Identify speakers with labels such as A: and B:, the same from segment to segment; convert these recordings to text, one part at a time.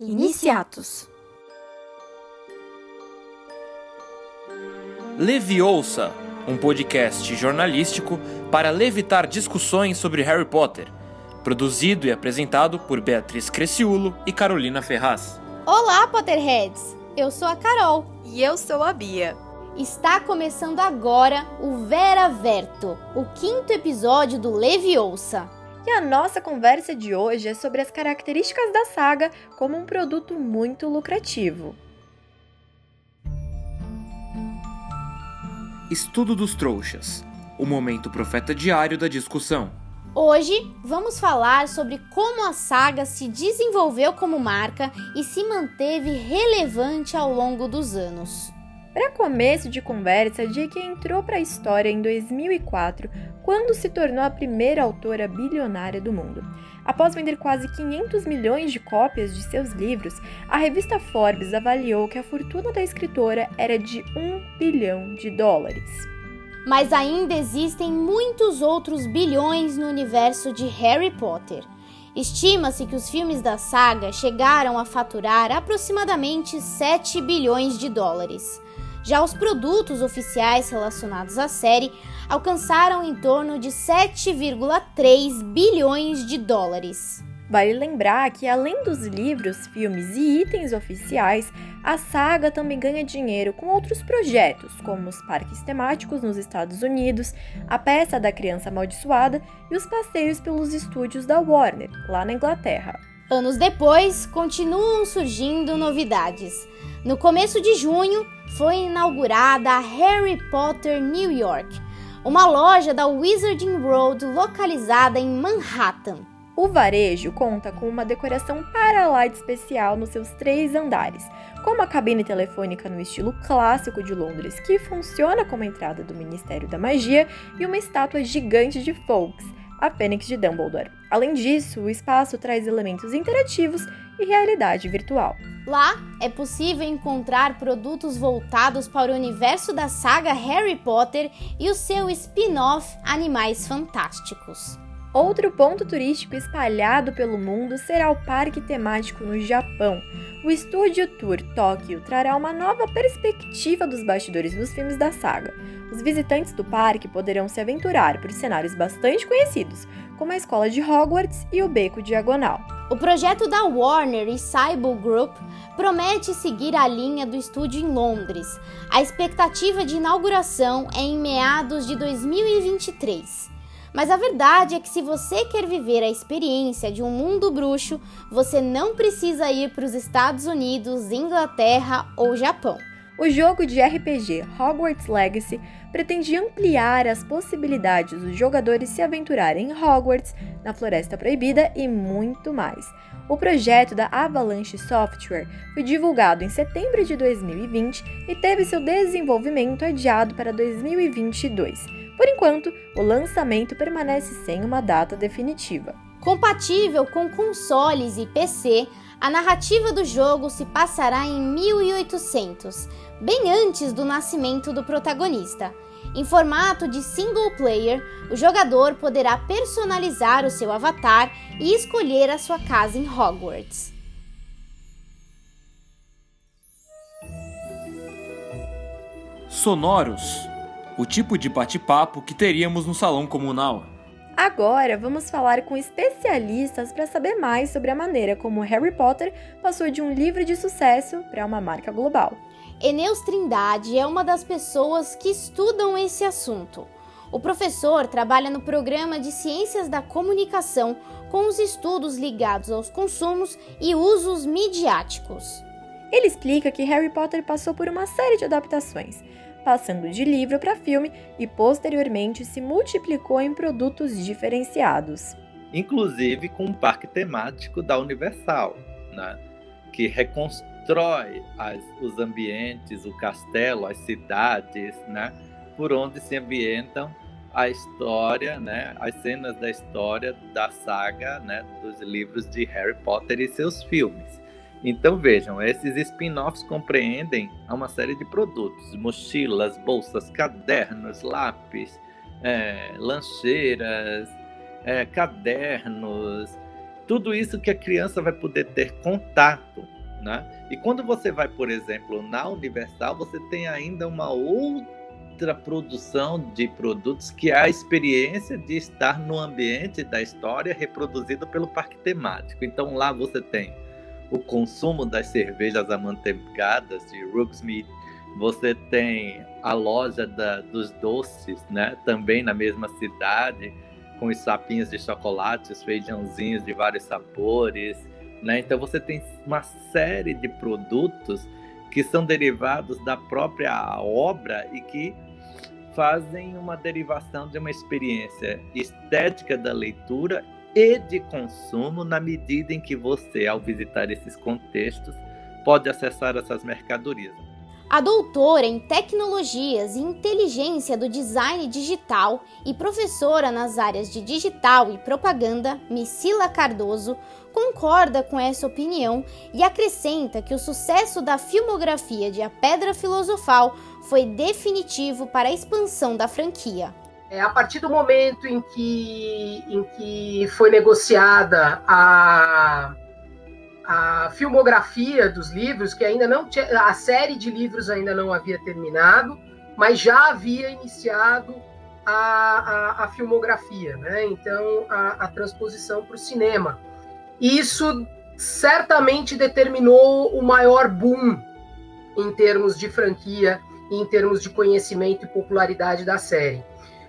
A: Iniciatos.
B: Leviosa, um podcast jornalístico para levitar discussões sobre Harry Potter, produzido e apresentado por Beatriz Cresciulo e Carolina Ferraz.
A: Olá, Potterheads! Eu sou a Carol.
C: E eu sou a Bia.
A: Está começando agora o Vera Verto, o quinto episódio do Leviosa.
C: E a nossa conversa de hoje é sobre as características da saga como um produto muito lucrativo.
B: Estudo dos Trouxas o momento profeta diário da discussão.
A: Hoje vamos falar sobre como a saga se desenvolveu como marca e se manteve relevante ao longo dos anos.
C: Para começo de conversa, J.K. entrou para a história em 2004, quando se tornou a primeira autora bilionária do mundo. Após vender quase 500 milhões de cópias de seus livros, a revista Forbes avaliou que a fortuna da escritora era de 1 bilhão de dólares.
A: Mas ainda existem muitos outros bilhões no universo de Harry Potter. Estima-se que os filmes da saga chegaram a faturar aproximadamente 7 bilhões de dólares. Já os produtos oficiais relacionados à série alcançaram em torno de 7,3 bilhões de dólares.
C: Vale lembrar que, além dos livros, filmes e itens oficiais, a saga também ganha dinheiro com outros projetos, como os parques temáticos nos Estados Unidos, a peça da criança amaldiçoada e os passeios pelos estúdios da Warner, lá na Inglaterra.
A: Anos depois, continuam surgindo novidades. No começo de junho, foi inaugurada a Harry Potter New York, uma loja da Wizarding World localizada em Manhattan.
C: O varejo conta com uma decoração para lá de especial nos seus três andares, como a cabine telefônica no estilo clássico de Londres, que funciona como entrada do Ministério da Magia, e uma estátua gigante de Fawkes, a Fênix de Dumbledore. Além disso, o espaço traz elementos interativos e realidade virtual.
A: Lá é possível encontrar produtos voltados para o universo da saga Harry Potter e o seu spin-off Animais Fantásticos.
C: Outro ponto turístico espalhado pelo mundo será o parque temático no Japão. O Studio Tour Tóquio trará uma nova perspectiva dos bastidores dos filmes da saga. Os visitantes do parque poderão se aventurar por cenários bastante conhecidos, como a escola de Hogwarts e o Beco Diagonal.
A: O projeto da Warner e Cyber Group promete seguir a linha do estúdio em Londres. A expectativa de inauguração é em meados de 2023. Mas a verdade é que se você quer viver a experiência de um mundo bruxo, você não precisa ir para os Estados Unidos, Inglaterra ou Japão.
C: O jogo de RPG Hogwarts Legacy pretende ampliar as possibilidades dos jogadores se aventurarem em Hogwarts, na Floresta Proibida e muito mais. O projeto da Avalanche Software foi divulgado em setembro de 2020 e teve seu desenvolvimento adiado para 2022. Por enquanto, o lançamento permanece sem uma data definitiva.
A: Compatível com consoles e PC, a narrativa do jogo se passará em 1800, bem antes do nascimento do protagonista. Em formato de single player, o jogador poderá personalizar o seu avatar e escolher a sua casa em Hogwarts.
B: Sonoros o tipo de bate-papo que teríamos no salão comunal.
C: Agora vamos falar com especialistas para saber mais sobre a maneira como Harry Potter passou de um livro de sucesso para uma marca global.
A: Eneus Trindade é uma das pessoas que estudam esse assunto. O professor trabalha no programa de Ciências da Comunicação com os estudos ligados aos consumos e usos midiáticos.
C: Ele explica que Harry Potter passou por uma série de adaptações, passando de livro para filme e posteriormente se multiplicou em produtos diferenciados.
D: Inclusive com um parque temático da Universal, né? que reconstrói as, os ambientes, o castelo, as cidades, né? por onde se ambientam a história, né, as cenas da história da saga, né, dos livros de Harry Potter e seus filmes. Então vejam, esses spin-offs compreendem uma série de produtos: mochilas, bolsas, cadernos, lápis, é, lancheiras, é, cadernos, tudo isso que a criança vai poder ter contato, né? E quando você vai, por exemplo, na Universal, você tem ainda uma outra produção de produtos que é a experiência de estar no ambiente da história reproduzido pelo parque temático. Então lá você tem o consumo das cervejas amanteigadas de Rooksmead, você tem a loja da, dos doces, né? Também na mesma cidade com os sapinhos de chocolate, os feijãozinhos de vários sabores, né? Então você tem uma série de produtos que são derivados da própria obra e que fazem uma derivação de uma experiência estética da leitura e de consumo na medida em que você, ao visitar esses contextos, pode acessar essas mercadorias.
A: A doutora em Tecnologias e Inteligência do Design Digital e professora nas áreas de Digital e Propaganda, Missila Cardoso, concorda com essa opinião e acrescenta que o sucesso da filmografia de A Pedra Filosofal foi definitivo para a expansão da franquia.
E: É, a partir do momento em que, em que foi negociada a a filmografia dos livros, que ainda não tinha, a série de livros ainda não havia terminado, mas já havia iniciado a, a, a filmografia, né? Então a, a transposição para o cinema. Isso certamente determinou o maior boom em termos de franquia, em termos de conhecimento e popularidade da série.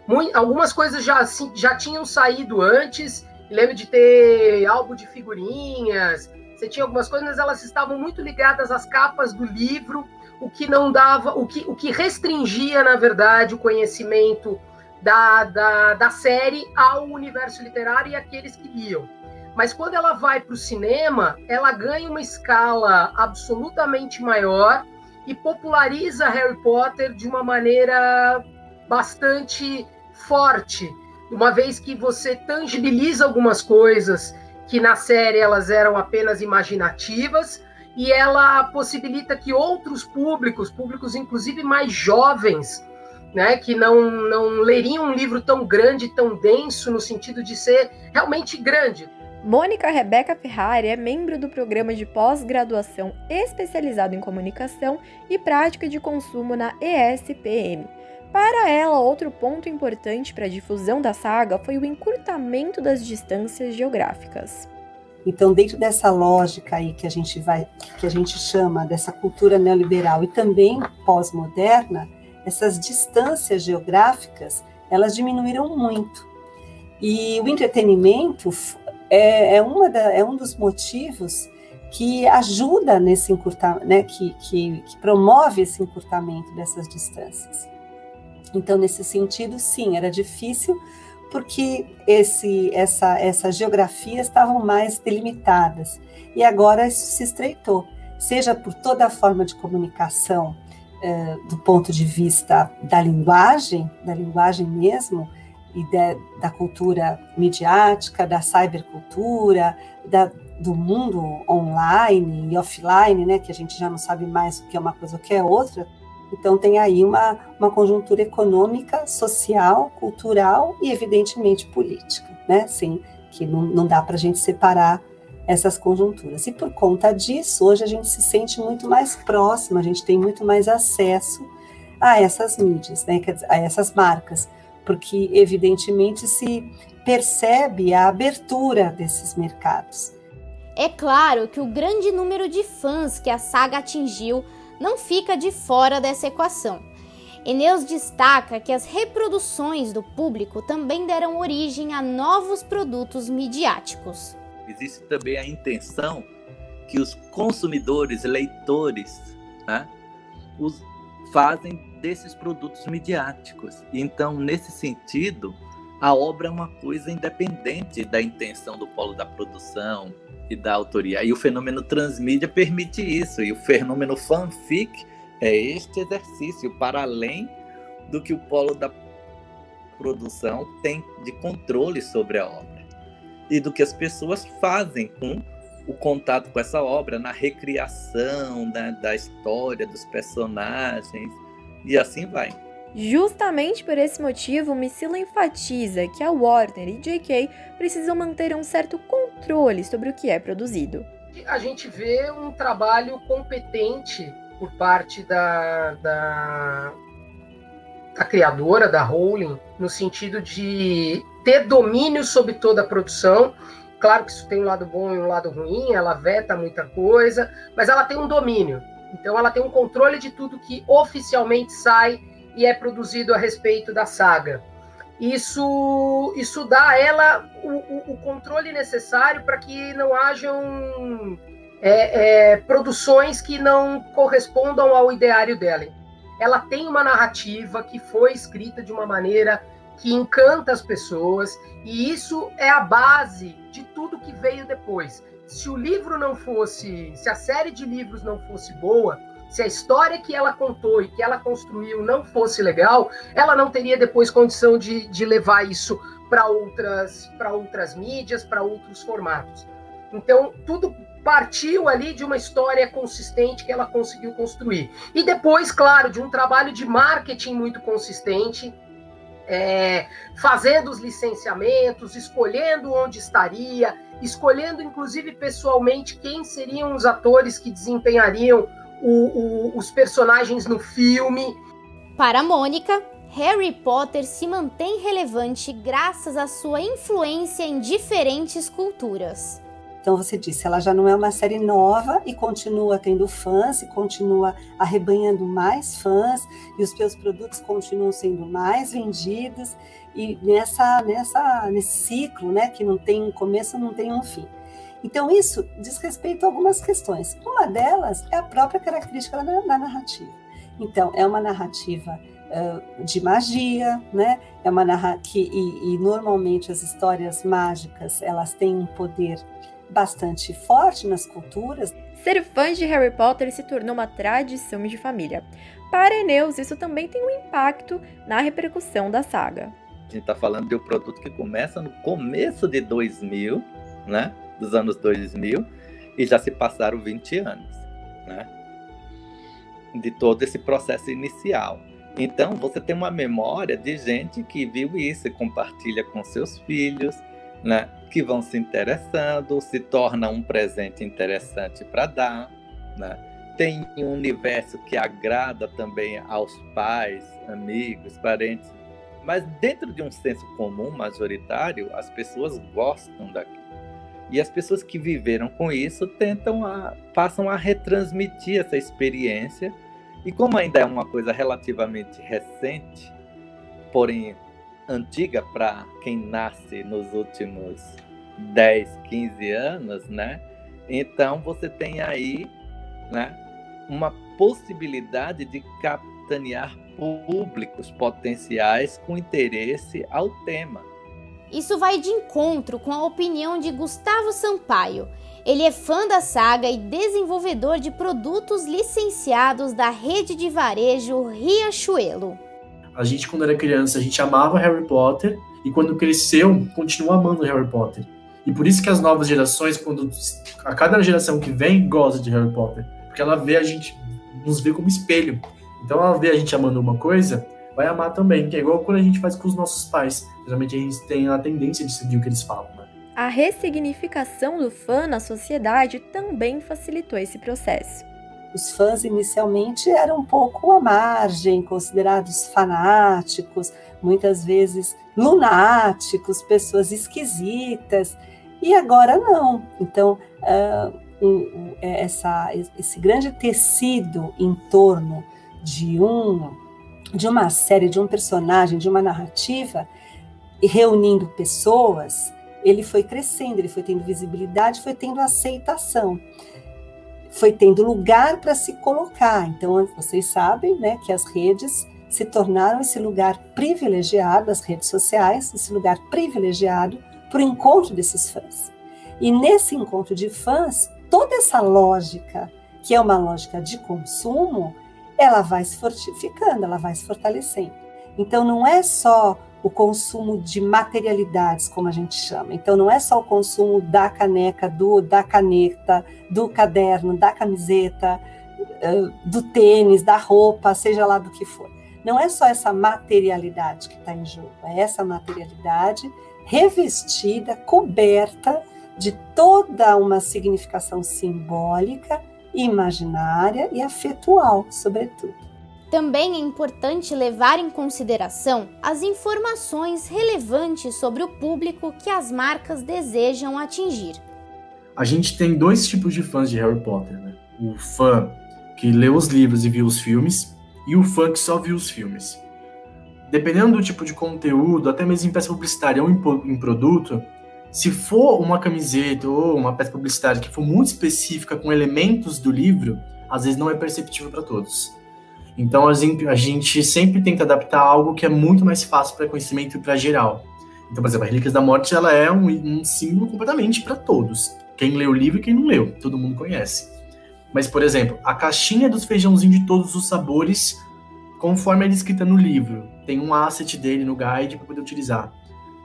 E: Muito, algumas coisas já, assim, já tinham saído antes. Lembro de ter álbum de figurinhas, você tinha algumas coisas, mas elas estavam muito ligadas às capas do livro, o que não dava, o que, o que restringia, na verdade, o conhecimento da, da, da série ao universo literário e aqueles que liam. Mas quando ela vai para o cinema, ela ganha uma escala absolutamente maior e populariza Harry Potter de uma maneira bastante forte, uma vez que você tangibiliza algumas coisas que na série elas eram apenas imaginativas, e ela possibilita que outros públicos, públicos inclusive mais jovens, né, que não, não leriam um livro tão grande, tão denso, no sentido de ser realmente grande.
C: Mônica Rebeca Ferrari é membro do programa de pós-graduação especializado em comunicação e prática de consumo na ESPM. Para ela, outro ponto importante para a difusão da saga foi o encurtamento das distâncias geográficas.
F: Então, dentro dessa lógica aí que a gente vai, que a gente chama dessa cultura neoliberal e também pós-moderna, essas distâncias geográficas elas diminuíram muito. E o entretenimento é, é, uma da, é um dos motivos que ajuda nesse encurtamento, né, que, que, que promove esse encurtamento dessas distâncias. Então, nesse sentido, sim, era difícil porque esse, essa, essas geografias estavam mais delimitadas. E agora isso se estreitou, seja por toda a forma de comunicação, eh, do ponto de vista da linguagem, da linguagem mesmo, e de, da cultura midiática, da cybercultura, da, do mundo online e offline, né, que a gente já não sabe mais o que é uma coisa ou o que é outra, então, tem aí uma, uma conjuntura econômica, social, cultural e, evidentemente, política, né? Sim, que não, não dá para a gente separar essas conjunturas. E por conta disso, hoje a gente se sente muito mais próximo, a gente tem muito mais acesso a essas mídias, né? a essas marcas, porque, evidentemente, se percebe a abertura desses mercados.
A: É claro que o grande número de fãs que a saga atingiu não fica de fora dessa equação. Eneus destaca que as reproduções do público também deram origem a novos produtos midiáticos.
D: Existe também a intenção que os consumidores, leitores, né, os fazem desses produtos midiáticos. Então, nesse sentido, a obra é uma coisa independente da intenção do polo da produção, e da autoria. E o fenômeno transmídia permite isso. E o fenômeno fanfic é este exercício para além do que o polo da produção tem de controle sobre a obra e do que as pessoas fazem com o contato com essa obra na recriação da, da história dos personagens e assim vai.
C: Justamente por esse motivo, Missila enfatiza que a Warner e J.K. precisam manter um certo controle sobre o que é produzido.
E: A gente vê um trabalho competente por parte da, da, da criadora, da Rowling, no sentido de ter domínio sobre toda a produção. Claro que isso tem um lado bom e um lado ruim, ela veta muita coisa, mas ela tem um domínio. Então ela tem um controle de tudo que oficialmente sai e é produzido a respeito da saga. Isso, isso dá a ela o, o, controle necessário para que não hajam é, é, produções que não correspondam ao ideário dela. Ela tem uma narrativa que foi escrita de uma maneira que encanta as pessoas, e isso é a base de tudo que veio depois. Se o livro não fosse, se a série de livros não fosse boa, se a história que ela contou e que ela construiu não fosse legal, ela não teria depois condição de, de levar isso para outras, outras mídias, para outros formatos. Então, tudo partiu ali de uma história consistente que ela conseguiu construir. E depois, claro, de um trabalho de marketing muito consistente, é, fazendo os licenciamentos, escolhendo onde estaria, escolhendo inclusive pessoalmente quem seriam os atores que desempenhariam o, o, os personagens no filme.
A: Para Mônica, Harry Potter se mantém relevante graças à sua influência em diferentes culturas.
F: Então você disse, ela já não é uma série nova e continua tendo fãs e continua arrebanhando mais fãs e os seus produtos continuam sendo mais vendidos e nessa nessa nesse ciclo, né, que não tem um começo, não tem um fim. Então, isso diz respeito a algumas questões. Uma delas é a própria característica da, da narrativa. Então, é uma narrativa uh, de magia, né? É uma narrativa e, e normalmente as histórias mágicas elas têm um poder bastante forte nas culturas.
C: Ser fã de Harry Potter se tornou uma tradição de família. Para Eneus, isso também tem um impacto na repercussão da saga.
D: A gente está falando de um produto que começa no começo de 2000, né? Dos anos 2000 e já se passaram 20 anos, né? De todo esse processo inicial. Então, você tem uma memória de gente que viu isso e compartilha com seus filhos, né? Que vão se interessando, se torna um presente interessante para dar, né? Tem um universo que agrada também aos pais, amigos, parentes, mas dentro de um senso comum majoritário, as pessoas gostam daquilo. E as pessoas que viveram com isso tentam a, passam a retransmitir essa experiência. E como ainda é uma coisa relativamente recente, porém antiga para quem nasce nos últimos 10, 15 anos, né? Então você tem aí, né, uma possibilidade de capitanear públicos potenciais com interesse ao tema.
A: Isso vai de encontro com a opinião de Gustavo Sampaio. Ele é fã da saga e desenvolvedor de produtos licenciados da rede de varejo Riachuelo.
G: A gente, quando era criança, a gente amava Harry Potter e quando cresceu, continua amando Harry Potter. E por isso que as novas gerações, quando a cada geração que vem, gosta de Harry Potter, porque ela vê a gente, nos vê como espelho. Então ela vê a gente amando uma coisa, vai amar também, que é igual quando a gente faz com os nossos pais. Geralmente a gente tem a tendência de seguir o que eles falam, né?
C: A ressignificação do fã na sociedade também facilitou esse processo.
F: Os fãs inicialmente eram um pouco à margem, considerados fanáticos, muitas vezes lunáticos, pessoas esquisitas, e agora não. Então, uh, um, essa, esse grande tecido em torno de um de uma série, de um personagem, de uma narrativa, e reunindo pessoas, ele foi crescendo, ele foi tendo visibilidade, foi tendo aceitação, foi tendo lugar para se colocar. Então, vocês sabem né, que as redes se tornaram esse lugar privilegiado, as redes sociais, esse lugar privilegiado para o encontro desses fãs. E nesse encontro de fãs, toda essa lógica, que é uma lógica de consumo, ela vai se fortificando, ela vai se fortalecendo. Então não é só o consumo de materialidades, como a gente chama. Então não é só o consumo da caneca, do da caneta, do caderno, da camiseta, do tênis, da roupa, seja lá do que for. Não é só essa materialidade que está em jogo, é essa materialidade revestida, coberta de toda uma significação simbólica, imaginária e afetual, sobretudo.
A: Também é importante levar em consideração as informações relevantes sobre o público que as marcas desejam atingir.
G: A gente tem dois tipos de fãs de Harry Potter, né? O fã que leu os livros e viu os filmes, e o fã que só viu os filmes. Dependendo do tipo de conteúdo, até mesmo em peça publicitária ou em, produto, se for uma camiseta ou uma peça publicitária que for muito específica com elementos do livro, às vezes não é perceptível para todos. Então a gente, sempre tenta adaptar algo que é muito mais fácil para conhecimento e para geral. Então, por exemplo, a Relíquias da Morte ela é um, um símbolo completamente para todos. Quem leu o livro e quem não leu, todo mundo conhece. Mas, por exemplo, a caixinha dos feijãozinhos de todos os sabores, conforme é descrita no livro, tem um asset dele no guide para poder utilizar.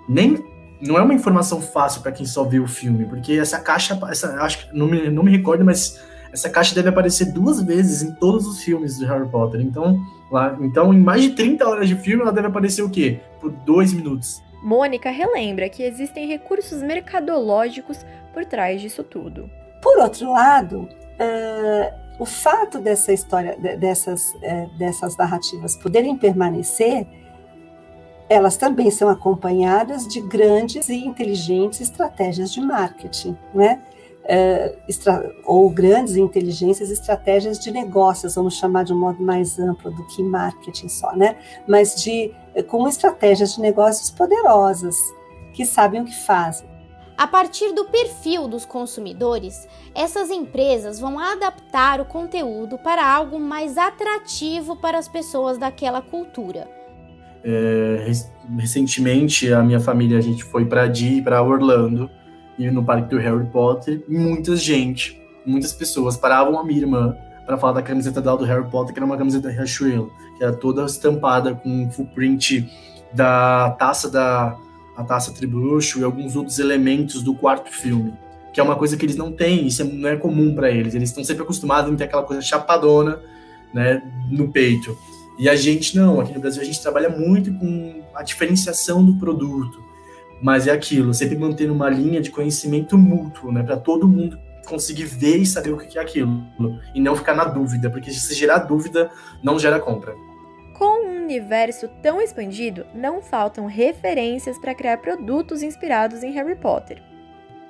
G: Nem não é uma informação fácil para quem só viu o filme, porque essa caixa, essa, acho que não me, não me recordo, mas essa caixa deve aparecer duas vezes em todos os filmes do Harry Potter. Então, lá, então em mais de 30 horas de filme, ela deve aparecer o quê? Por dois minutos.
C: Mônica relembra que existem recursos mercadológicos por trás disso tudo.
F: Por outro lado, uh, o fato dessa história, dessas, uh, dessas narrativas poderem permanecer, elas também são acompanhadas de grandes e inteligentes estratégias de marketing, né? uh, ou grandes inteligências, estratégias de negócios, vamos chamar de um modo mais amplo do que marketing só, né? Mas de eh, com estratégias de negócios poderosas que sabem o que fazem.
A: A partir do perfil dos consumidores, essas empresas vão adaptar o conteúdo para algo mais atrativo para as pessoas daquela cultura.
G: É, recentemente, a minha família a gente foi para Di, para Orlando, e no parque do Harry Potter, muita gente, muitas pessoas paravam a minha irmã para falar da camiseta dela do Harry Potter, que era uma camiseta Riachuelo, que era toda estampada com um full print da taça da a taça Tribucho e alguns outros elementos do quarto filme, que é uma coisa que eles não têm, isso não é comum para eles. Eles estão sempre acostumados em ter aquela coisa chapadona, né, no peito. E a gente não, aqui no Brasil a gente trabalha muito com a diferenciação do produto mas é aquilo, sempre mantendo uma linha de conhecimento mútuo, né, para todo mundo conseguir ver e saber o que é aquilo e não ficar na dúvida, porque se gerar dúvida, não gera compra.
C: Com um universo tão expandido, não faltam referências para criar produtos inspirados em Harry Potter.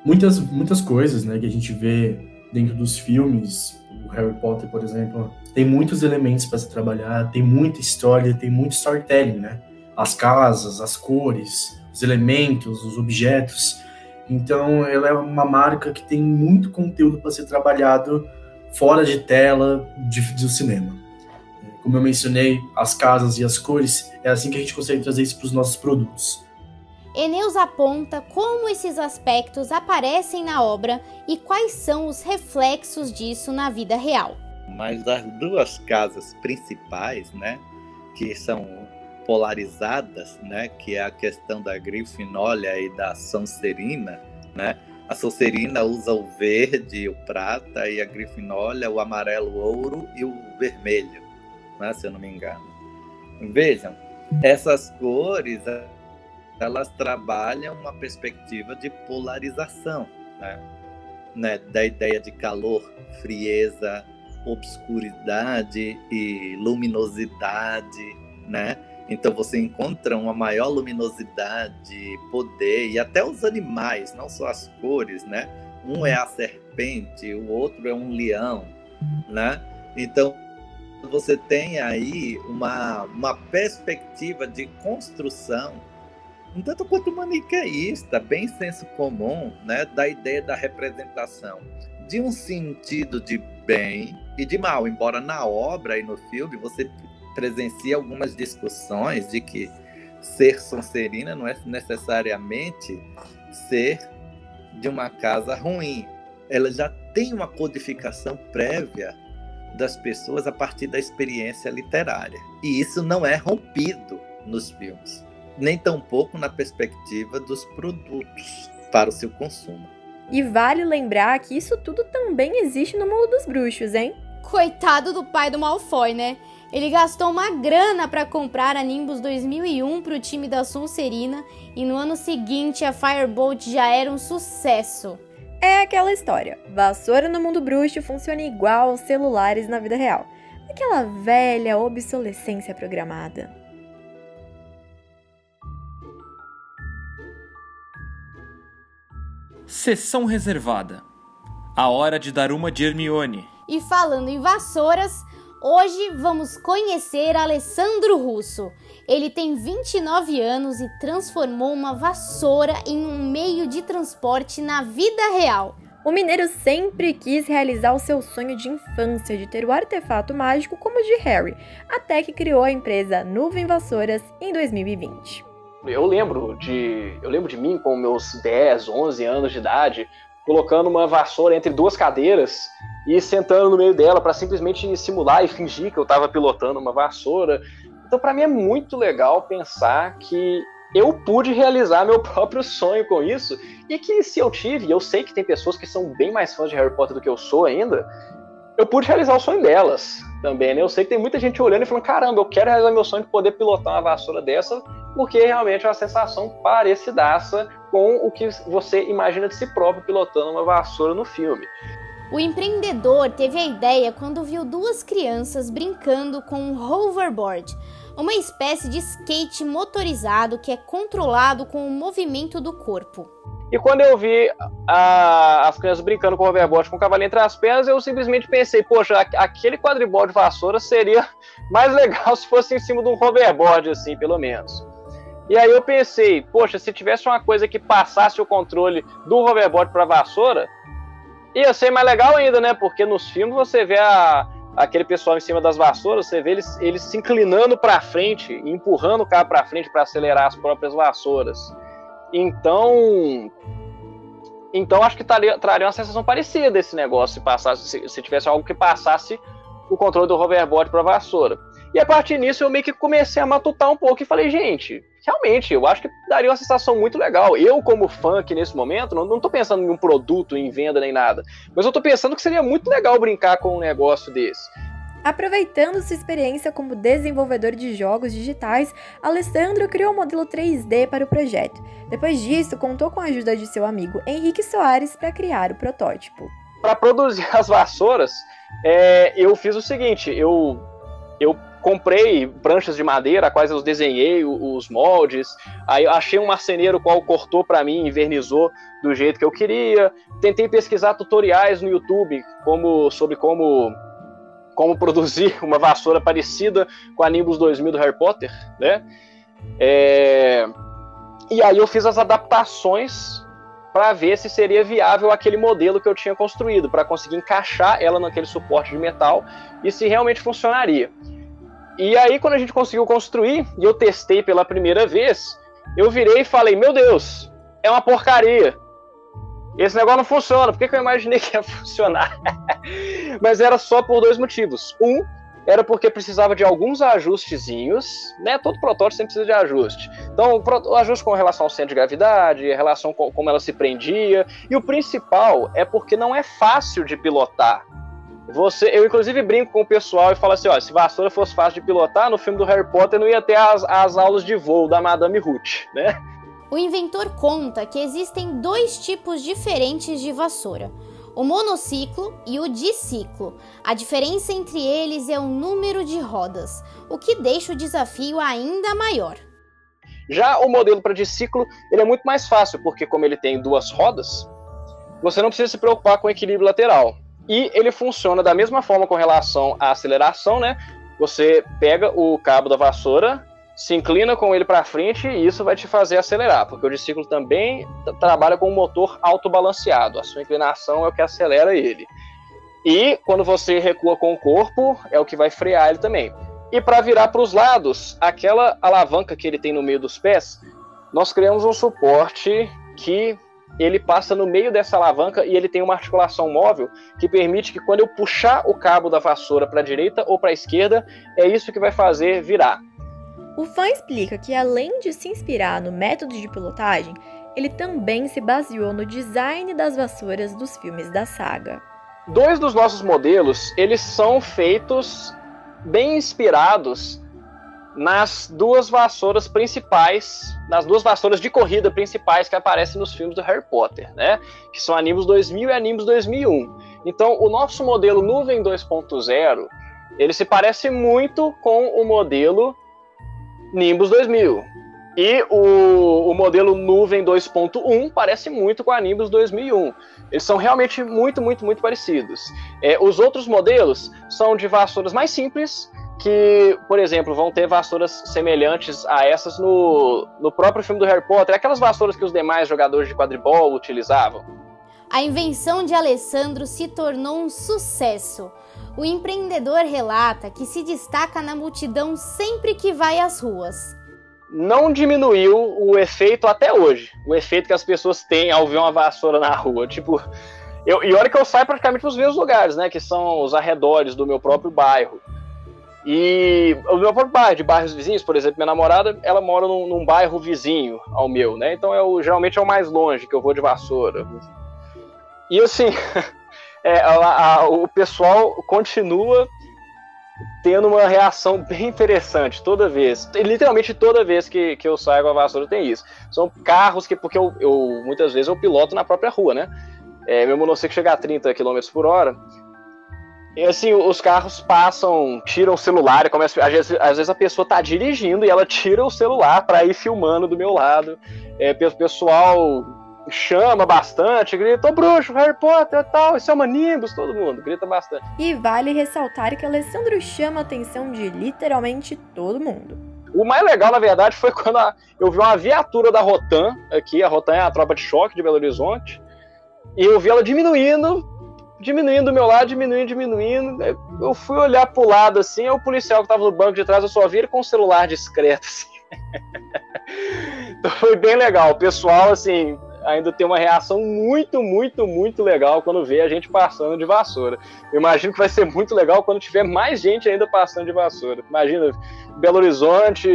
G: Muitas, muitas coisas né, que a gente vê dentro dos filmes, o Harry Potter, por exemplo, tem muitos elementos para se trabalhar, tem muita história, tem muito storytelling, né? As casas, as cores, os elementos, os objetos. Então, ela é uma marca que tem muito conteúdo para ser trabalhado fora de tela de, cinema. Como eu mencionei, as casas e as cores, é assim que a gente consegue trazer isso para os nossos produtos.
A: Eneus aponta como esses aspectos aparecem na obra e quais são os reflexos disso na vida real.
D: Mas as duas casas principais, né, que são polarizadas, né, que é a questão da Grifinólia e da Sonserina, né? A Sonserina usa o verde, o prata e a Grifinólia o amarelo ouro e o vermelho, né, se eu não me engano. Vejam, essas cores elas trabalham uma perspectiva de polarização, né? né? Da ideia de calor, frieza, obscuridade e luminosidade, né? Então você encontra uma maior luminosidade, poder e até os animais, não só as cores, né? Um é a serpente, o outro é um leão, né? Então você tem aí uma, uma perspectiva de construção um tanto quanto maniqueísta, bem senso comum, né, da ideia da representação de um sentido de bem e de mal, embora na obra e no filme você presencia algumas discussões de que ser Sonserina não é necessariamente ser de uma casa ruim. Ela já tem uma codificação prévia das pessoas a partir da experiência literária. E isso não é rompido nos filmes, nem tampouco na perspectiva dos produtos para o seu consumo.
C: E vale lembrar que isso tudo também existe no mundo dos bruxos, hein?
A: Coitado do pai do Malfoy, né? Ele gastou uma grana para comprar a Nimbus 2001 para o time da Sonserina e no ano seguinte a Firebolt já era um sucesso.
C: É aquela história. Vassoura no mundo bruxo funciona igual aos celulares na vida real. Aquela velha obsolescência programada.
B: Sessão reservada. A hora de dar uma de Hermione.
A: E falando em vassouras, hoje vamos conhecer Alessandro Russo. Ele tem 29 anos e transformou uma vassoura em um meio de transporte na vida real.
C: O mineiro sempre quis realizar o seu sonho de infância de ter o artefato mágico como o de Harry, até que criou a empresa Nuvem Vassouras em 2020.
H: Eu lembro de, eu lembro de mim com meus 10, 11 anos de idade, colocando uma vassoura entre duas cadeiras e sentando no meio dela para simplesmente simular e fingir que eu estava pilotando uma vassoura. Então, para mim é muito legal pensar que eu pude realizar meu próprio sonho com isso e que se eu tive, eu sei que tem pessoas que são bem mais fãs de Harry Potter do que eu sou ainda, eu pude realizar o sonho delas também, né? Eu sei que tem muita gente olhando e falando, caramba, eu quero realizar meu sonho de poder pilotar uma vassoura dessa, porque realmente é uma sensação parecidaça com o que você imagina de si próprio pilotando uma vassoura no filme.
A: O empreendedor teve a ideia quando viu duas crianças brincando com um hoverboard, uma espécie de skate motorizado que é controlado com o movimento do corpo.
H: E quando eu vi a, as crianças brincando com o hoverboard com o cavalo entre as pernas, eu simplesmente pensei, poxa, aquele quadribol de vassoura seria mais legal se fosse em cima de um hoverboard, assim, pelo menos. E aí eu pensei, poxa, se tivesse uma coisa que passasse o controle do hoverboard para a vassoura, ia ser mais legal ainda, né? Porque nos filmes você vê a, aquele pessoal em cima das vassouras, você vê eles, eles se inclinando para frente, empurrando o carro para frente para acelerar as próprias vassouras. Então, então acho que traria, traria uma sensação parecida esse negócio se passasse, se, se tivesse algo que passasse o controle do hoverboard para vassoura. E a partir disso eu meio que comecei a matutar um pouco e falei, gente, realmente, eu acho que daria uma sensação muito legal. Eu, como fã aqui nesse momento, não, tô pensando em um produto, em venda nem nada, mas eu tô pensando que seria muito legal brincar com um negócio desse.
C: Aproveitando sua experiência como desenvolvedor de jogos digitais, Alessandro criou um modelo 3D para o projeto. Depois disso, contou com a ajuda de seu amigo Henrique Soares para criar o protótipo.
H: Para produzir as vassouras, é, eu fiz o seguinte: eu, eu comprei pranchas de madeira, quais eu desenhei os moldes. Aí achei um marceneiro qual cortou para mim, invernizou do jeito que eu queria. Tentei pesquisar tutoriais no YouTube como sobre como como produzir uma vassoura parecida com a Nimbus 2000 do Harry Potter, né? É... E aí eu fiz as adaptações para ver se seria viável aquele modelo que eu tinha construído, para conseguir encaixar ela naquele suporte de metal e se realmente funcionaria. E aí, quando a gente conseguiu construir e eu testei pela primeira vez, eu virei e falei: Meu Deus, é uma porcaria. Esse negócio não funciona. Por que, que eu imaginei que ia funcionar? Mas era só por dois motivos. Um, era porque precisava de alguns ajustezinhos, né? Todo protótipo sempre precisa de ajuste. Então, o ajuste com relação ao centro de gravidade, a relação com como ela se prendia, e o principal é porque não é fácil de pilotar. Você, eu inclusive brinco com o pessoal e falo assim, ó, se vassoura fosse fácil de pilotar, no filme do Harry Potter não ia ter as, as aulas de voo da Madame Ruth, né?
A: O inventor conta que existem dois tipos diferentes de vassoura: o monociclo e o diciclo. A diferença entre eles é o número de rodas, o que deixa o desafio ainda maior.
H: Já o modelo para diciclo, ele é muito mais fácil, porque como ele tem duas rodas, você não precisa se preocupar com o equilíbrio lateral. E ele funciona da mesma forma com relação à aceleração, né? Você pega o cabo da vassoura, se inclina com ele para frente e isso vai te fazer acelerar, porque o discípulo também trabalha com um motor autobalanceado. A sua inclinação é o que acelera ele. E quando você recua com o corpo, é o que vai frear ele também. E para virar para os lados, aquela alavanca que ele tem no meio dos pés, nós criamos um suporte que ele passa no meio dessa alavanca e ele tem uma articulação móvel que permite que quando eu puxar o cabo da vassoura para a direita ou para a esquerda, é isso que vai fazer virar.
C: O fã explica que além de se inspirar no método de pilotagem, ele também se baseou no design das vassouras dos filmes da saga.
H: Dois dos nossos modelos, eles são feitos bem inspirados nas duas vassouras principais, nas duas vassouras de corrida principais que aparecem nos filmes do Harry Potter, né? Que são Animus 2000 e Animus 2001. Então, o nosso modelo nuvem 2.0, ele se parece muito com o modelo Nimbus 2000. E o, o modelo nuvem 2.1 parece muito com a Nimbus 2001. Eles são realmente muito, muito, muito parecidos. É, os outros modelos são de vassouras mais simples, que, por exemplo, vão ter vassouras semelhantes a essas no, no próprio filme do Harry Potter, aquelas vassouras que os demais jogadores de quadribol utilizavam.
A: A invenção de Alessandro se tornou um sucesso. O empreendedor relata que se destaca na multidão sempre que vai às ruas.
H: Não diminuiu o efeito até hoje. O efeito que as pessoas têm ao ver uma vassoura na rua. Tipo, eu, e olha que eu saio praticamente nos mesmos lugares, né? Que são os arredores do meu próprio bairro. E o meu próprio bairro, de bairros vizinhos, por exemplo, minha namorada, ela mora num, num bairro vizinho ao meu, né? Então é o, geralmente é o mais longe que eu vou de vassoura. E assim, é, a, a, o pessoal continua tendo uma reação bem interessante toda vez. Literalmente toda vez que, que eu saio com a vassoura tem isso. São carros que, porque eu, eu muitas vezes eu piloto na própria rua, né? É, meu monociclo chega a 30 km por hora. E assim, os carros passam, tiram o celular, começa, às, vezes, às vezes a pessoa tá dirigindo e ela tira o celular para ir filmando do meu lado. É, pessoal chama bastante, grita, ô bruxo, Harry Potter e tal, isso é uma Nimbus, todo mundo grita bastante.
C: E vale ressaltar que Alessandro chama a atenção de literalmente todo mundo.
H: O mais legal, na verdade, foi quando a, eu vi uma viatura da Rotan aqui, a Rotan é a tropa de choque de Belo Horizonte, e eu vi ela diminuindo diminuindo do meu lado, diminuindo, diminuindo. Eu fui olhar pro lado assim, o policial que tava no banco de trás, eu só vi ele com o celular discreto, assim. então foi bem legal. O pessoal, assim, ainda tem uma reação muito, muito, muito legal quando vê a gente passando de vassoura. Eu imagino que vai ser muito legal quando tiver mais gente ainda passando de vassoura. Imagina, Belo Horizonte,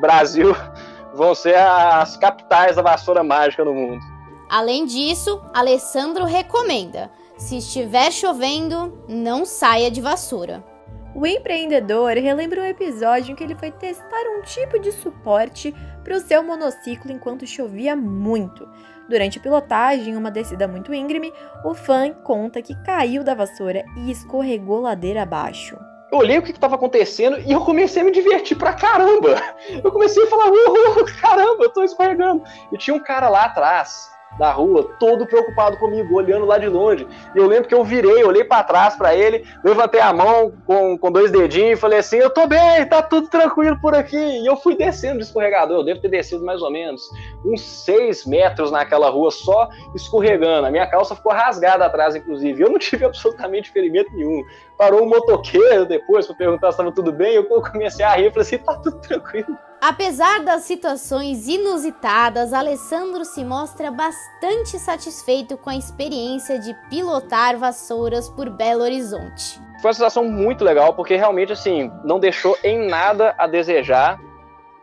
H: Brasil, vão ser as capitais da vassoura mágica no mundo.
A: Além disso, Alessandro recomenda se estiver chovendo, não saia de vassoura.
C: O empreendedor relembra um episódio em que ele foi testar um tipo de suporte para o seu monociclo enquanto chovia muito. Durante a pilotagem, em uma descida muito íngreme, o fã conta que caiu da vassoura e escorregou ladeira abaixo.
H: Eu olhei o que estava acontecendo e eu comecei a me divertir pra caramba. Eu comecei a falar, uhul, caramba, eu tô escorregando. E tinha um cara lá atrás, da rua, todo preocupado comigo, olhando lá de longe. E eu lembro que eu virei, olhei para trás para ele, levantei a mão com, com dois dedinhos e falei assim: Eu tô bem, tá tudo tranquilo por aqui. E eu fui descendo de escorregador, eu devo ter descido mais ou menos uns seis metros naquela rua só escorregando. A minha calça ficou rasgada atrás, inclusive. Eu não tive absolutamente ferimento nenhum. Parou um motoqueiro depois para perguntar se estava tudo bem. Eu comecei a rir e falei assim: Tá tudo tranquilo.
A: Apesar das situações inusitadas, Alessandro se mostra bastante satisfeito com a experiência de pilotar vassouras por Belo Horizonte.
H: Foi uma sensação muito legal, porque realmente assim, não deixou em nada a desejar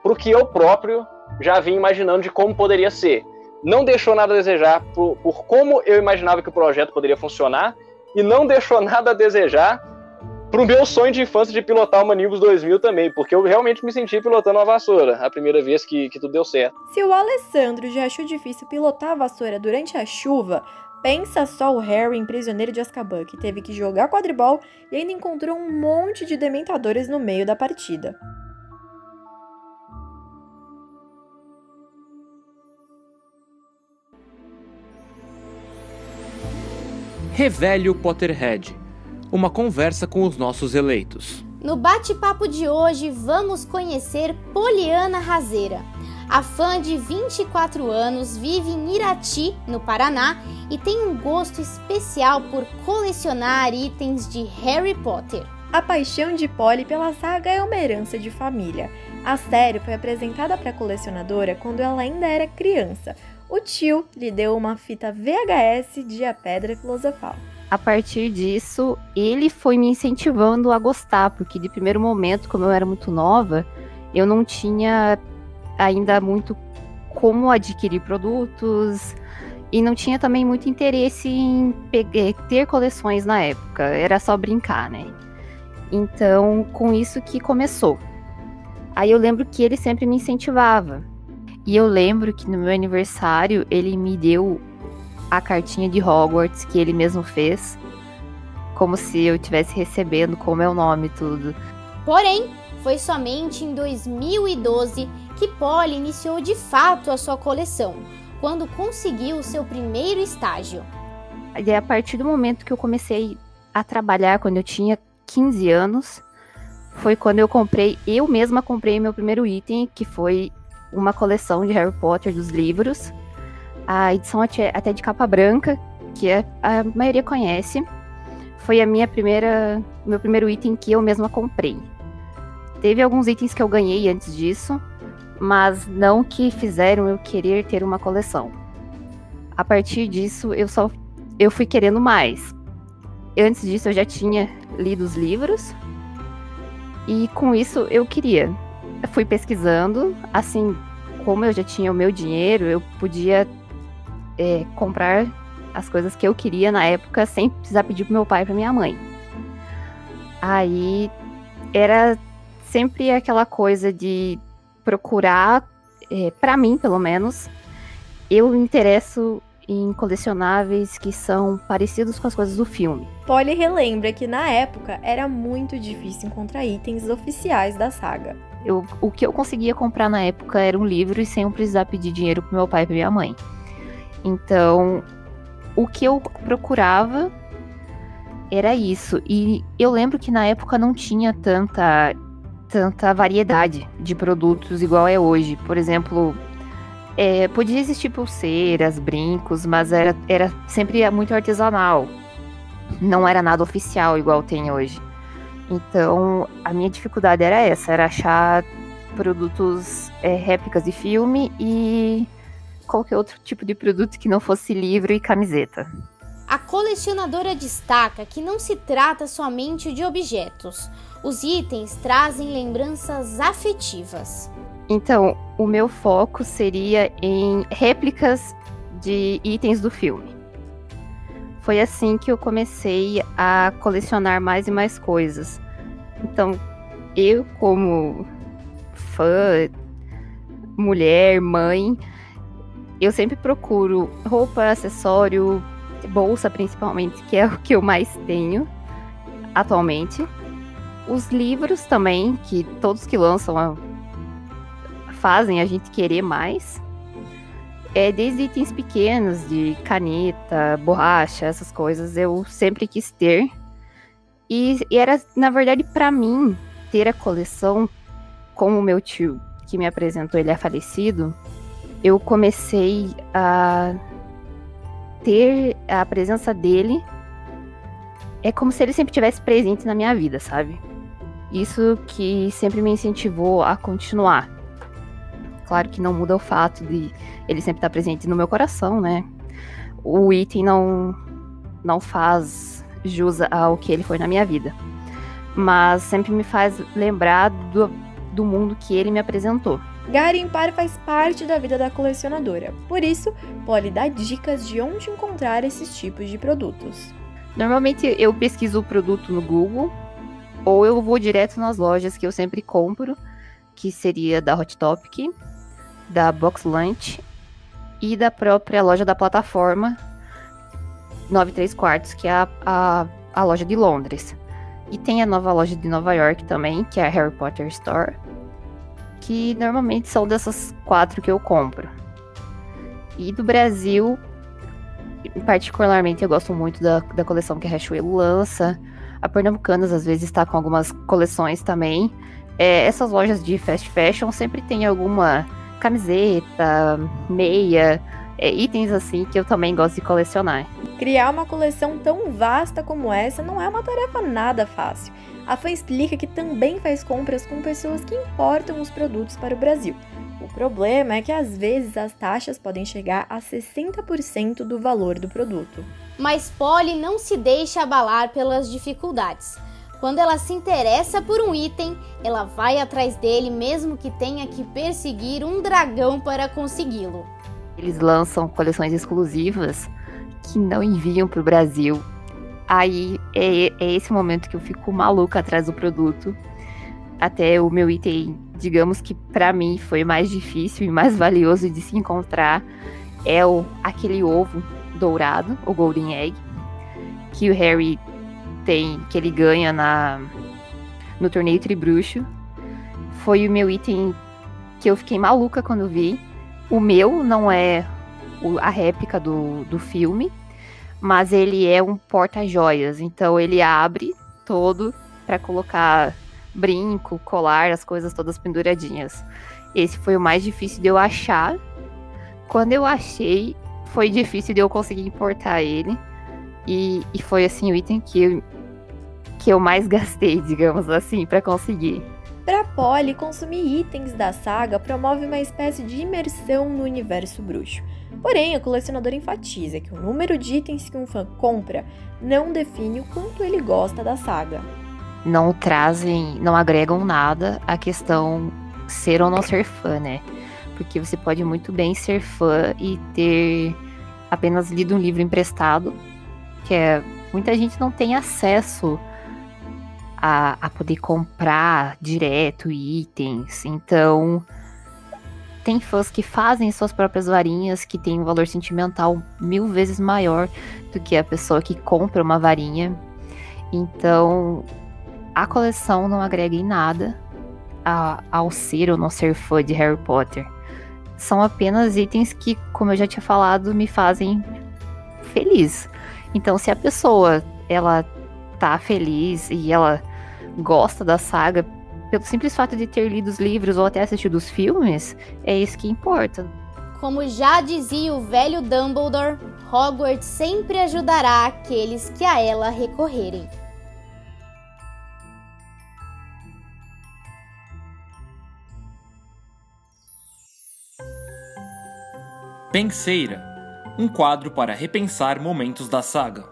H: pro que eu próprio já vim imaginando de como poderia ser. Não deixou nada a desejar por, por como eu imaginava que o projeto poderia funcionar, e não deixou nada a desejar pro meu sonho de infância de pilotar uma Nimbus 2000 também, porque eu realmente me senti pilotando uma vassoura a primeira vez que, que tudo deu certo.
C: Se o Alessandro já achou difícil pilotar a vassoura durante a chuva, pensa só o Harry em Prisioneiro de Azkaban, que teve que jogar quadribol e ainda encontrou um monte de dementadores no meio da partida.
B: Revele o Potterhead uma conversa com os nossos eleitos.
A: No bate-papo de hoje, vamos conhecer Poliana Razeira. A fã de 24 anos vive em Irati, no Paraná, e tem um gosto especial por colecionar itens de Harry Potter.
C: A paixão de Polly pela saga é uma herança de família. A série foi apresentada para a colecionadora quando ela ainda era criança. O tio lhe deu uma fita VHS de A Pedra Filosofal
I: a partir disso, ele foi me incentivando a gostar, porque de primeiro momento, como eu era muito nova, eu não tinha ainda muito como adquirir produtos e não tinha também muito interesse em eh, ter coleções na época, era só brincar, né? Então, com isso que começou. Aí eu lembro que ele sempre me incentivava. E eu lembro que no meu aniversário ele me deu a cartinha de Hogwarts que ele mesmo fez, como se eu estivesse recebendo com o meu nome e tudo.
A: Porém, foi somente em 2012 que Polly iniciou de fato a sua coleção, quando conseguiu o seu primeiro estágio.
I: E a partir do momento que eu comecei a trabalhar, quando eu tinha 15 anos, foi quando eu comprei, eu mesma comprei meu primeiro item, que foi uma coleção de Harry Potter dos livros, a edição até de capa branca, que a, a maioria conhece. Foi a minha primeira, meu primeiro item que eu mesma comprei. Teve alguns itens que eu ganhei antes disso, mas não que fizeram eu querer ter uma coleção. A partir disso, eu só eu fui querendo mais. Antes disso, eu já tinha lido os livros e com isso eu queria. Fui pesquisando, assim, como eu já tinha o meu dinheiro, eu podia é, comprar as coisas que eu queria na época sem precisar pedir pro meu pai e pra minha mãe. Aí era sempre aquela coisa de procurar, é, para mim pelo menos, eu me interesso em colecionáveis que são parecidos com as coisas do filme.
C: Polly relembra que na época era muito difícil encontrar itens oficiais da saga.
I: Eu, o que eu conseguia comprar na época era um livro e sem precisar pedir dinheiro pro meu pai e pra minha mãe. Então, o que eu procurava era isso. E eu lembro que na época não tinha tanta tanta variedade de produtos igual é hoje. Por exemplo, é, podia existir pulseiras, brincos, mas era, era sempre muito artesanal. Não era nada oficial igual tem hoje. Então, a minha dificuldade era essa, era achar produtos é, réplicas de filme e qualquer outro tipo de produto que não fosse livro e camiseta.
A: A colecionadora destaca que não se trata somente de objetos. Os itens trazem lembranças afetivas.
I: Então, o meu foco seria em réplicas de itens do filme. Foi assim que eu comecei a colecionar mais e mais coisas. Então, eu, como fã, mulher, mãe, eu sempre procuro roupa, acessório, bolsa principalmente, que é o que eu mais tenho atualmente. Os livros também, que todos que lançam fazem a gente querer mais. É, desde itens pequenos, de caneta, borracha, essas coisas, eu sempre quis ter. E, e era, na verdade, para mim, ter a coleção, como o meu tio que me apresentou, ele é falecido, eu comecei a ter a presença dele. É como se ele sempre tivesse presente na minha vida, sabe? Isso que sempre me incentivou a continuar. Claro que não muda o fato de ele sempre estar presente no meu coração, né? O item não, não faz jus ao que ele foi na minha vida. Mas sempre me faz lembrar do, do mundo que ele me apresentou.
C: Garimpar faz parte da vida da colecionadora, por isso, Polly dá dicas de onde encontrar esses tipos de produtos.
I: Normalmente eu pesquiso o produto no Google ou eu vou direto nas lojas que eu sempre compro, que seria da Hot Topic, da Box Lunch e da própria loja da plataforma 93 quartos, que é a, a, a loja de Londres. E tem a nova loja de Nova York também, que é a Harry Potter Store, que normalmente são dessas quatro que eu compro. E do Brasil, particularmente, eu gosto muito da, da coleção que a Riachuelo lança. A Pernambucanas às vezes está com algumas coleções também. É, essas lojas de fast fashion sempre tem alguma camiseta, meia, é, itens assim que eu também gosto de colecionar.
C: Criar uma coleção tão vasta como essa não é uma tarefa nada fácil. A fã explica que também faz compras com pessoas que importam os produtos para o Brasil. O problema é que às vezes as taxas podem chegar a 60% do valor do produto.
A: Mas Polly não se deixa abalar pelas dificuldades. Quando ela se interessa por um item, ela vai atrás dele mesmo que tenha que perseguir um dragão para consegui-lo.
I: Eles lançam coleções exclusivas que não enviam para o Brasil. Aí é, é, esse momento que eu fico maluca atrás do produto. até o meu item, digamos que para mim foi mais difícil e mais valioso de se encontrar, é o, aquele ovo dourado, o Golden Egg, que o Harry tem, que ele ganha na no torneio Tribruxo. Foi o meu item que eu fiquei maluca quando vi. O meu não é a réplica do, do filme, mas ele é um porta-joias. Então ele abre todo para colocar brinco, colar, as coisas todas penduradinhas. Esse foi o mais difícil de eu achar. Quando eu achei, foi difícil de eu conseguir importar ele. E, e foi assim o item que eu, que eu mais gastei, digamos assim, para conseguir.
C: Para Polly, consumir itens da saga promove uma espécie de imersão no universo bruxo. Porém, a colecionadora enfatiza que o número de itens que um fã compra não define o quanto ele gosta da saga.
I: Não trazem, não agregam nada à questão ser ou não ser fã, né? Porque você pode muito bem ser fã e ter apenas lido um livro emprestado, que é muita gente não tem acesso a, a poder comprar direto itens. Então, tem fãs que fazem suas próprias varinhas, que tem um valor sentimental mil vezes maior do que a pessoa que compra uma varinha. Então, a coleção não agrega em nada a, ao ser ou não ser fã de Harry Potter. São apenas itens que, como eu já tinha falado, me fazem feliz. Então, se a pessoa ela tá feliz e ela gosta da saga, pelo simples fato de ter lido os livros ou até assistido os filmes, é isso que importa.
A: Como já dizia o velho Dumbledore, Hogwarts sempre ajudará aqueles que a ela recorrerem.
B: Penseira um quadro para repensar momentos da saga.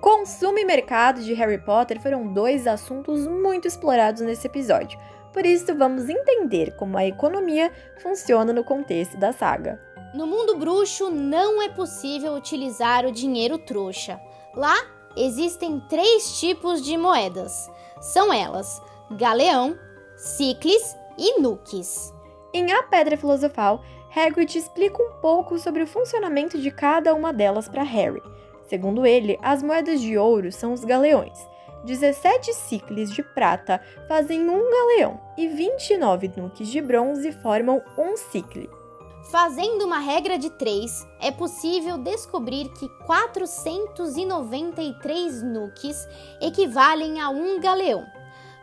C: Consumo e mercado de Harry Potter foram dois assuntos muito explorados nesse episódio. Por isso, vamos entender como a economia funciona no contexto da saga.
A: No mundo bruxo, não é possível utilizar o dinheiro trouxa. Lá, existem três tipos de moedas. São elas: galeão, ciclis e nukes.
C: Em A Pedra Filosofal, Hagrid explica um pouco sobre o funcionamento de cada uma delas para Harry. Segundo ele, as moedas de ouro são os galeões. 17 ciclos de prata fazem um galeão e 29 nuques de bronze formam um cicle.
A: Fazendo uma regra de 3, é possível descobrir que 493 nuques equivalem a um galeão.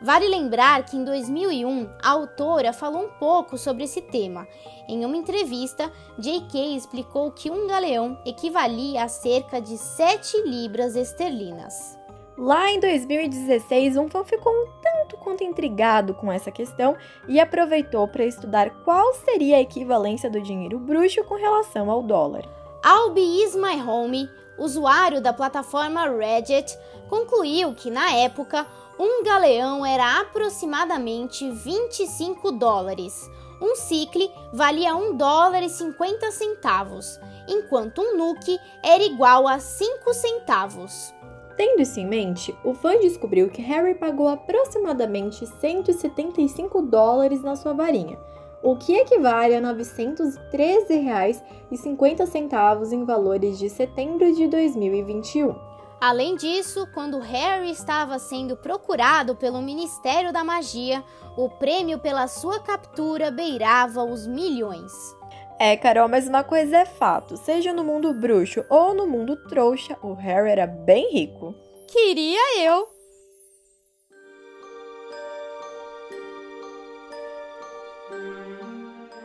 A: Vale lembrar que em 2001 a autora falou um pouco sobre esse tema. Em uma entrevista, J.K. explicou que um galeão equivalia a cerca de 7 libras esterlinas.
C: Lá em 2016, um fã ficou um tanto quanto intrigado com essa questão e aproveitou para estudar qual seria a equivalência do dinheiro bruxo com relação ao dólar.
A: Albi Is My Home, usuário da plataforma Reddit, concluiu que na época um galeão era aproximadamente 25 dólares. Um cicle valia 1 dólar e 50 centavos, enquanto um nuke era igual a 5 centavos.
C: Tendo isso em mente, o fã descobriu que Harry pagou aproximadamente 175 dólares na sua varinha, o que equivale a R$ 913,50 em valores de setembro de 2021.
A: Além disso, quando Harry estava sendo procurado pelo Ministério da Magia, o prêmio pela sua captura beirava os milhões.
C: É, Carol, mas uma coisa é fato: seja no mundo bruxo ou no mundo trouxa, o Harry era bem rico.
A: Queria eu!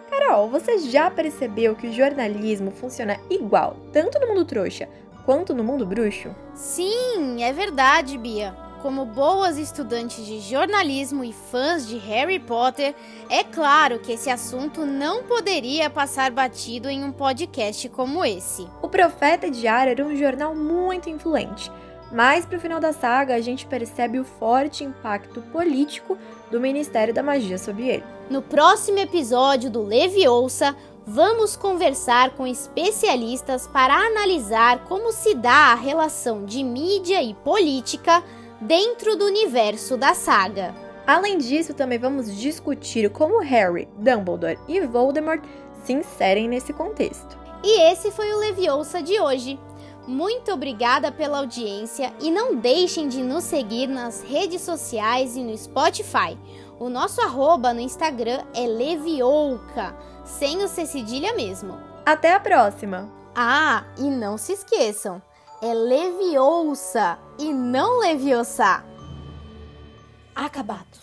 C: Carol, você já percebeu que o jornalismo funciona igual, tanto no mundo trouxa quanto no mundo bruxo?
A: Sim, é verdade, Bia. Como boas estudantes de jornalismo e fãs de Harry Potter, é claro que esse assunto não poderia passar batido em um podcast como esse.
C: O Profeta Diário era um jornal muito influente, mas pro final da saga a gente percebe o forte impacto político do Ministério da Magia sobre ele.
A: No próximo episódio do Leviosa, vamos conversar com especialistas para analisar como se dá a relação de mídia e política dentro do universo da saga.
C: Além disso, também vamos discutir como Harry, Dumbledore e Voldemort se inserem nesse contexto.
A: E esse foi o Leviosa de hoje. Muito obrigada pela audiência e não deixem de nos seguir nas redes sociais e no Spotify. O nosso arroba no Instagram é Levioca, sem o C cedilha mesmo.
C: Até a próxima!
A: Ah, e não se esqueçam, é Leviosa e não Leviosa. Acabados.